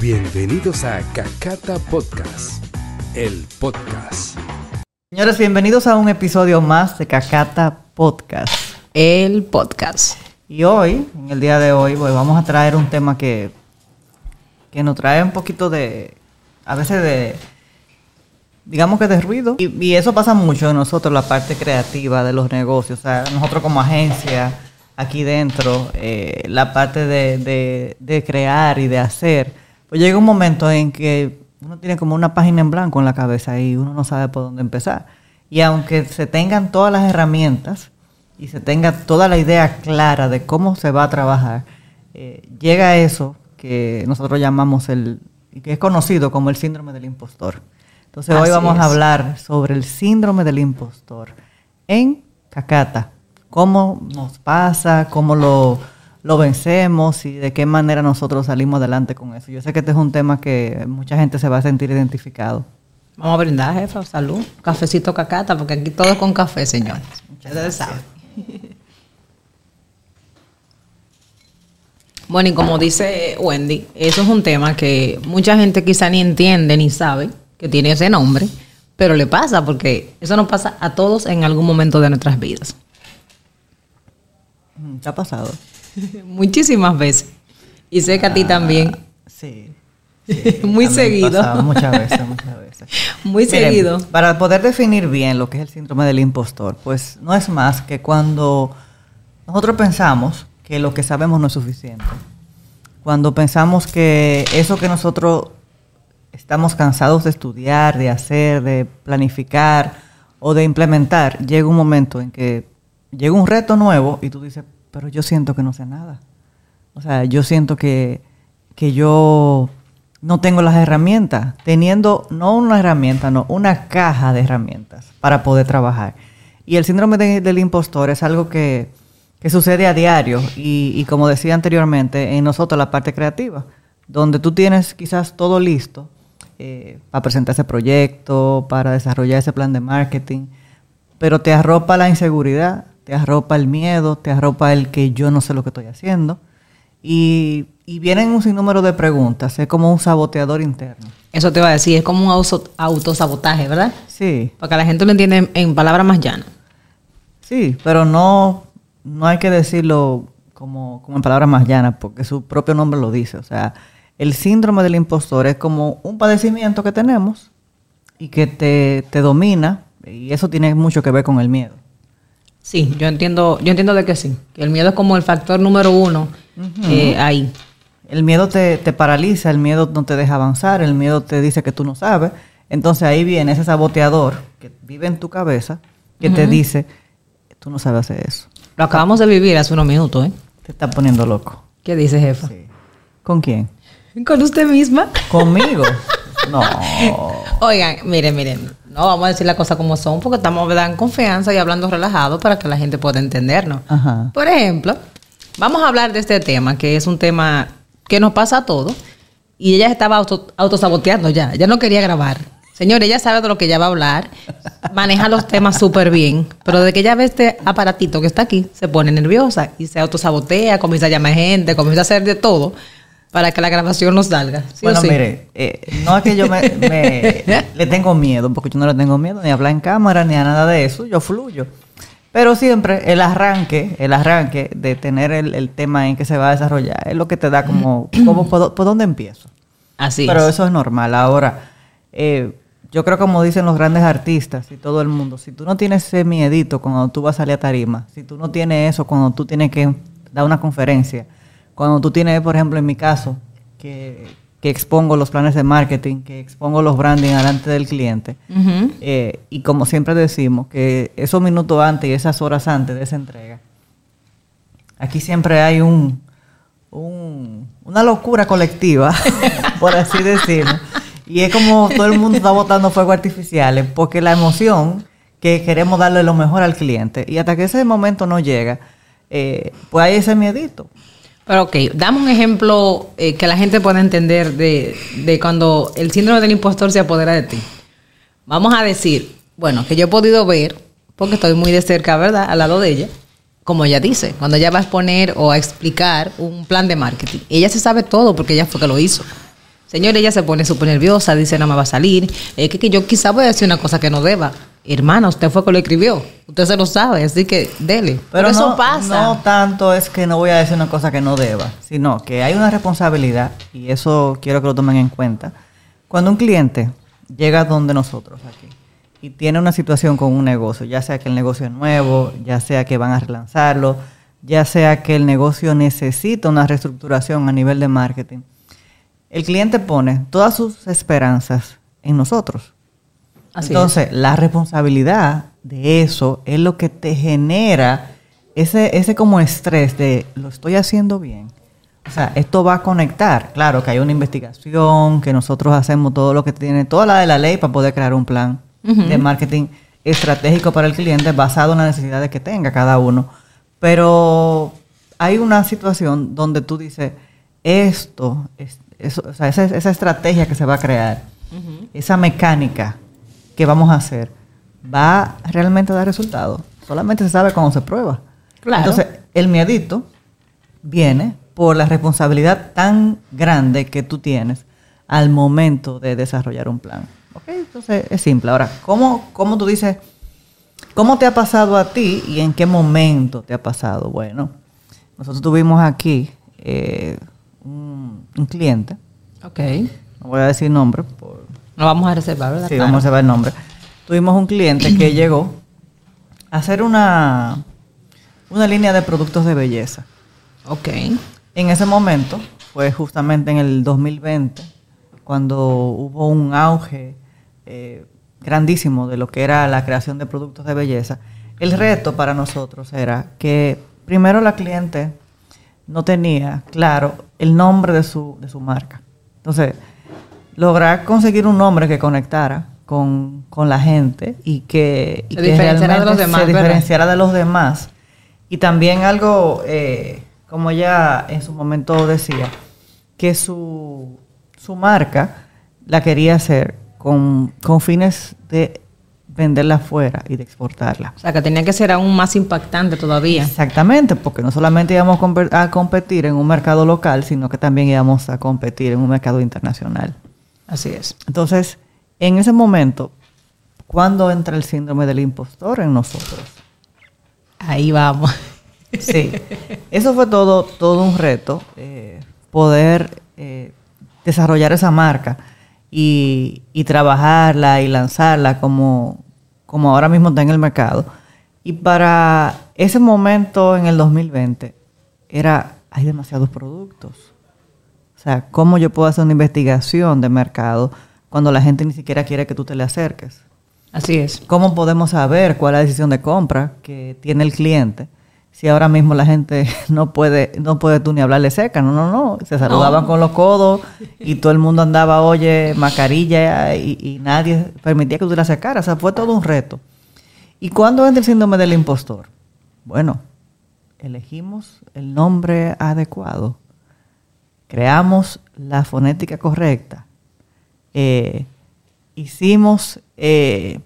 Bienvenidos a Cacata Podcast, el podcast. Señores, bienvenidos a un episodio más de Cacata Podcast. El podcast. Y hoy, en el día de hoy, pues, vamos a traer un tema que, que nos trae un poquito de, a veces de, digamos que de ruido. Y, y eso pasa mucho en nosotros, la parte creativa de los negocios. O sea, nosotros como agencia, aquí dentro, eh, la parte de, de- de crear y de hacer, pues llega un momento en que uno tiene como una página en blanco en la cabeza y uno no sabe por dónde empezar. Y aunque se tengan todas las herramientas y se tenga toda la idea clara de cómo se va a trabajar, eh, llega eso que nosotros llamamos el, y que es conocido como el síndrome del impostor. Entonces hoy vamos a hablar sobre el síndrome del impostor en Cacata. Cómo nos pasa, cómo lo, lo vencemos y de qué manera nosotros salimos adelante con eso. Yo sé que este es un tema que mucha gente se va a sentir identificado. Vamos a brindar, jefa. Salud. Cafecito cacata, porque aquí todo es con café, señores. Ustedes saben. Bueno, y como dice Wendy, eso es un tema que mucha gente quizá ni entiende ni sabe que tiene ese nombre, pero le pasa porque eso nos pasa a todos en algún momento de nuestras vidas. Mm, ¿Qué ha pasado? Muchísimas veces. Y sé que a ti también. Sí. Muy seguido. pasado Muchas veces, muchas veces. Muy Miren, seguido. Para poder definir bien lo que es el síndrome del impostor, pues no es más que cuando nosotros pensamos que lo que sabemos no es suficiente. Cuando pensamos que eso que nosotros estamos cansados de estudiar, de hacer, de planificar o de implementar, llega un momento en que llega un reto nuevo y tú dices, pero yo siento que no sé nada. O sea, yo siento que, que yo no tengo las herramientas, teniendo no una herramienta, no, una caja de herramientas para poder trabajar. Y el síndrome de- del impostor es algo que, que sucede a diario y, y como decía anteriormente, en nosotros la parte creativa, donde tú tienes quizás todo listo eh, para presentar ese proyecto, para desarrollar ese plan de marketing, pero te arropa la inseguridad, te arropa el miedo, te arropa el que yo no sé lo que estoy haciendo. Y, y vienen un sinnúmero de preguntas, es como un saboteador interno. Eso te iba a decir, es como un auto- autosabotaje, ¿verdad? Sí, Para que la gente lo entienda en, en palabras más llanas. sí, pero no, no hay que decirlo como, como en palabras más llanas, porque su propio nombre lo dice. O sea, el síndrome del impostor es como un padecimiento que tenemos y que te, te domina, y eso tiene mucho que ver con el miedo. Sí, yo entiendo, yo entiendo de que sí. Que el miedo es como el factor número uno eh, ahí. El miedo te, te paraliza, el miedo no te deja avanzar, el miedo te dice que tú no sabes. Entonces ahí viene ese saboteador que vive en tu cabeza que te dice, tú no sabes hacer eso. Lo acabamos de vivir hace unos minutos, ¿eh? Te está poniendo loco. ¿Qué dice jefa? ¿Con quién? Con usted misma. ¿Conmigo? no. Oigan, miren, miren. No vamos a decir las cosas como son porque estamos ¿verdad? en confianza y hablando relajado para que la gente pueda entendernos. Ajá. Por ejemplo, vamos a hablar de este tema, que es un tema que nos pasa a todos. Y ella estaba auto, autosaboteando ya. Ya no quería grabar. Señor, ella sabe de lo que ella va a hablar. Maneja los temas súper bien. Pero de que ella ve este aparatito que está aquí, se pone nerviosa y se autosabotea, comienza a llamar gente, comienza a hacer de todo para que la grabación no salga. ¿Sí o bueno, sí? mire, eh, no es que yo me, me- le tengo miedo, porque yo no le tengo miedo ni a hablar en cámara ni a nada de eso, yo fluyo. Pero siempre el arranque, el arranque de tener el, el tema en que se va a desarrollar es lo que te da como, como por, por dónde empiezo. Así Pero es. eso es normal. Ahora, eh, yo creo como dicen los grandes artistas y todo el mundo, si tú no tienes ese miedito cuando tú vas a salir a tarima, si tú no tienes eso cuando tú tienes que dar una conferencia, cuando tú tienes, por ejemplo, en mi caso, que, que expongo los planes de marketing, que expongo los branding delante del cliente, eh, y como siempre decimos, que esos minutos antes y esas horas antes de esa entrega, aquí siempre hay un, un- una locura colectiva, por así decirlo. Y es como todo el mundo está botando fuegos artificiales, porque la emoción que queremos darle lo mejor al cliente, y hasta que ese momento no llega, eh, pues hay ese miedito. Pero ok, dame un ejemplo eh, que la gente pueda entender de, de cuando el síndrome del impostor se apodera de ti. Vamos a decir, bueno, que yo he podido ver, porque estoy muy de cerca, ¿verdad? Al lado de ella, como ella dice, cuando ella va a exponer o a explicar un plan de marketing. Ella se sabe todo porque ella fue que lo hizo. Señor, ella se pone súper nerviosa, dice, no me va a salir. Es que, que yo quizá voy a decir una cosa que no deba. Hermana, usted fue que lo escribió. Usted se lo sabe, así que dele. Pero eso no, pasa. No tanto es que no voy a decir una cosa que no deba, sino que hay una responsabilidad, y eso quiero que lo tomen en cuenta. Cuando un cliente llega donde nosotros aquí y tiene una situación con un negocio, ya sea que el negocio es nuevo, ya sea que van a relanzarlo, ya sea que el negocio necesita una reestructuración a nivel de marketing, el cliente pone todas sus esperanzas en nosotros. Así Entonces, la responsabilidad de eso es lo que te genera ese, ese como estrés de lo estoy haciendo bien. O sea, esto va a conectar. Claro que hay una investigación, que nosotros hacemos todo lo que tiene, toda la de la ley para poder crear un plan de marketing estratégico para el cliente basado en las necesidades que tenga cada uno. Pero hay una situación donde tú dices, esto, es, eso, o sea, esa, esa estrategia que se va a crear, esa mecánica que vamos a hacer, va realmente a dar resultados. Solamente se sabe cuando se prueba. Claro. Entonces, el miedito viene por la responsabilidad tan grande que tú tienes al momento de desarrollar un plan. ¿Ok? Entonces, es simple. Ahora, ¿cómo, cómo tú dices, cómo te ha pasado a ti y en qué momento te ha pasado? Bueno, nosotros tuvimos aquí eh, un, un cliente, Ok. no voy a decir nombre, por, No vamos a reservar, ¿verdad? Sí, Claro. vamos a reservar el nombre. Tuvimos un cliente que llegó a hacer una, una línea de productos de belleza. Ok. En ese momento, fue justamente en el 2020, cuando hubo un auge eh, grandísimo de lo que era la creación de productos de belleza. El reto para nosotros era que primero la cliente no tenía claro el nombre de su, de su marca. Entonces, lograr conseguir un nombre que conectara con, con la gente y que, y Se que diferenciara de los demás, se diferenciara de los demás. Y también algo, eh, como ella en su momento decía, que su, su marca la quería hacer con, con fines de venderla afuera y de exportarla. O sea, que tenía que ser aún más impactante todavía. Exactamente, porque no solamente íbamos a competir en un mercado local, sino que también íbamos a competir en un mercado internacional. Así es. Entonces, en ese momento, ¿cuándo entra el síndrome del impostor en nosotros? Ahí vamos. Sí, eso fue todo, todo un reto, eh, poder eh, desarrollar esa marca y, y trabajarla y lanzarla como, como ahora mismo está en el mercado. Y para ese momento en el 2020 era, hay demasiados productos. O sea, ¿cómo yo puedo hacer una investigación de mercado cuando la gente ni siquiera quiere que tú te le acerques? Así es. ¿Cómo podemos saber cuál es la decisión de compra que tiene el cliente? Si ahora mismo la gente no puede, no puede tú ni hablarle seca, no, no, no. Se saludaban con los codos y todo el mundo andaba, oye, mascarilla y, y nadie permitía que tú la sacaras. O sea, fue todo un reto. ¿Y cuándo entra el síndrome del impostor? Bueno, elegimos el nombre adecuado, creamos la fonética correcta, eh, hicimos, eh,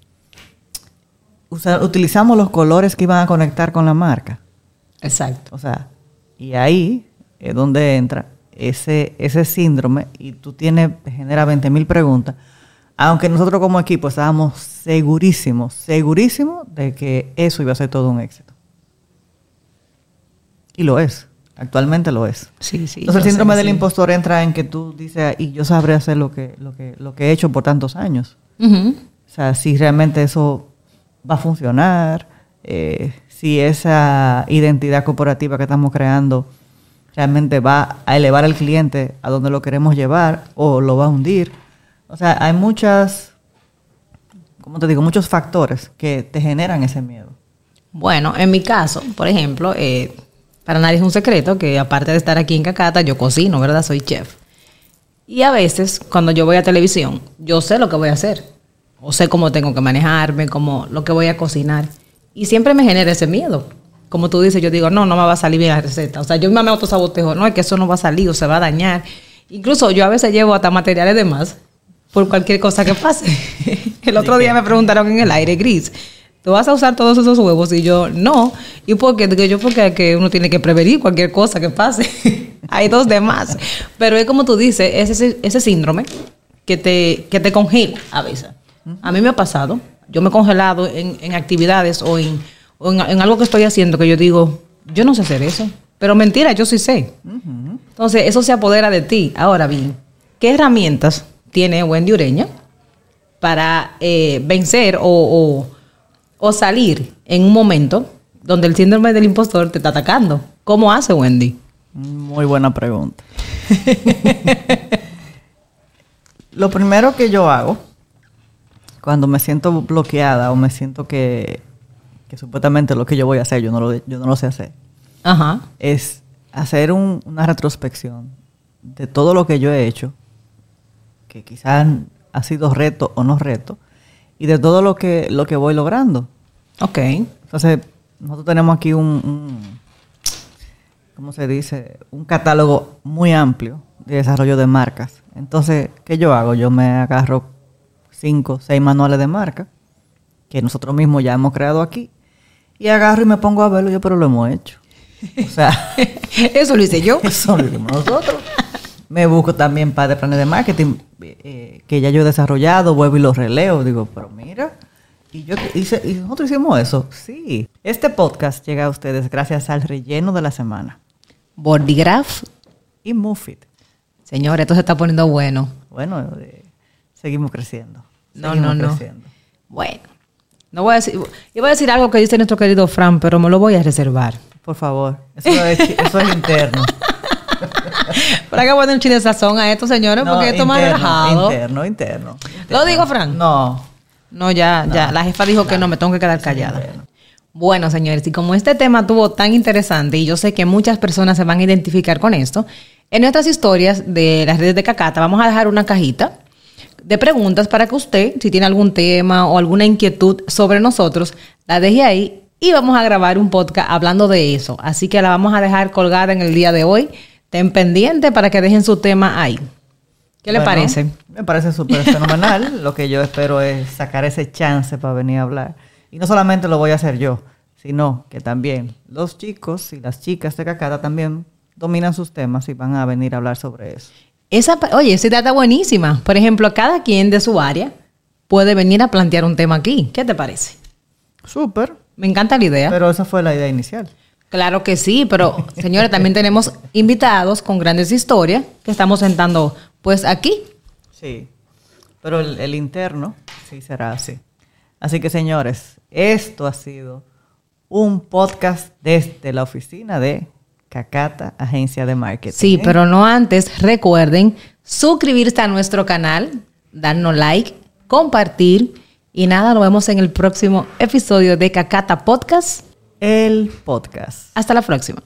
utilizamos los colores que iban a conectar con la marca. Exacto. O sea, y ahí es donde entra ese, ese síndrome y tú tienes, genera 20 mil preguntas. Aunque nosotros como equipo estábamos segurísimos, segurísimos de que eso iba a ser todo un éxito. Y lo es, actualmente lo es. Sí, sí. Entonces el síndrome sé, del sí. impostor entra en que tú dices, y yo sabré hacer lo que, lo que, lo que he hecho por tantos años. O sea, si realmente eso va a funcionar, eh, si esa identidad corporativa que estamos creando realmente va a elevar al cliente a donde lo queremos llevar o lo va a hundir. O sea, hay muchas, ¿cómo te digo? Muchos factores que te generan ese miedo. Bueno, en mi caso, por ejemplo, eh, para nadie es un secreto que aparte de estar aquí en Cacata, yo cocino, ¿verdad? Soy chef. Y a veces, cuando yo voy a televisión, yo sé lo que voy a hacer. O sé cómo tengo que manejarme, cómo, lo que voy a cocinar. Y siempre me genera ese miedo. Como tú dices, yo digo, no, no me va a salir bien la receta. O sea, yo me autosabotejo, no, es que eso no va a salir o se va a dañar. Incluso yo a veces llevo hasta materiales de más por cualquier cosa que pase. El otro día me preguntaron en el aire, Gris, ¿tú vas a usar todos esos huevos? Y yo, no. ¿Y por qué? Digo yo, porque uno tiene que prevenir cualquier cosa que pase. hay dos de más. Pero es como tú dices, es ese, ese síndrome que te, que te congela a veces. A mí me ha pasado. Yo me he congelado en, en actividades o, en, en, algo que estoy haciendo que yo digo, yo no sé hacer eso. Pero mentira, yo sí sé. Entonces, eso se apodera de ti. Ahora bien, ¿qué herramientas tiene Wendy Ureña para eh, vencer o- o salir en un momento donde el síndrome del impostor te está atacando? ¿Cómo hace Wendy? Muy buena pregunta. Lo primero que yo hago cuando me siento bloqueada o me siento que, que supuestamente lo que yo voy a hacer, yo no lo, yo no lo sé hacer, Ajá. es hacer un- una retrospección de todo lo que yo he hecho, que quizás ha sido reto o no reto, y de todo lo que, lo que voy logrando. Ok. Entonces, nosotros tenemos aquí un, un- ¿cómo se dice? Un catálogo muy amplio de desarrollo de marcas. Entonces, ¿qué yo hago? Yo me agarro cinco, seis manuales de marca que nosotros mismos ya hemos creado aquí y agarro y me pongo a verlo yo, pero lo hemos hecho. O sea, Eso lo hice yo. eso lo hicimos nosotros. Me busco también para de planes de marketing eh, que ya yo he desarrollado, vuelvo y los releo. Digo, pero mira, y yo hice, y nosotros hicimos eso. Sí. Este podcast llega a ustedes gracias al relleno de la semana Bordigraph. y Mufit. Señor, esto se está poniendo bueno. Bueno, eh, seguimos creciendo. No, Seguimos no, no. creciendo. Bueno. No voy a decir, iba a decir algo que dice nuestro querido Fran, pero me lo voy a reservar. Por favor, eso es, eso es interno. Para que poner un chile de sazón a esto, señores, No, porque esto es más interno, relajado. Interno, interno. ¿Lo digo, Fran? No. No, ya, ya. La jefa dijo que no, me tengo que quedar callada. interno. Bueno, señores, y como este tema tuvo tan interesante y yo sé que muchas personas se van a identificar con esto, en nuestras historias de las redes de Cacata vamos a dejar una cajita de preguntas para que usted, si tiene algún tema o alguna inquietud sobre nosotros, la deje ahí y vamos a grabar un podcast hablando de eso. Así que la vamos a dejar colgada en el día de hoy. Ten pendiente para que dejen su tema ahí. ¿Qué le Bueno, parece? Me parece súper fenomenal. lo que yo espero es sacar ese chance para venir a hablar. Y no solamente lo voy a hacer yo, sino que también los chicos y las chicas de Cacata también dominan sus temas y van a venir a hablar sobre eso. Esa, oye, esa idea está buenísima. Por ejemplo, cada quien de su área puede venir a plantear un tema aquí. ¿Qué te parece? Súper. Me encanta la idea. Pero esa fue la idea inicial. Claro que sí, pero señores, también tenemos invitados con grandes historias que estamos sentando pues aquí. Sí. Pero el, el interno sí será así. Así que, señores, esto ha sido un podcast desde la oficina de Cacata, Agencia de Marketing. Sí, pero no antes, recuerden suscribirse a nuestro canal, darnos like, compartir y nada, nos vemos en el próximo episodio de Cacata Podcast. El podcast. Hasta la próxima.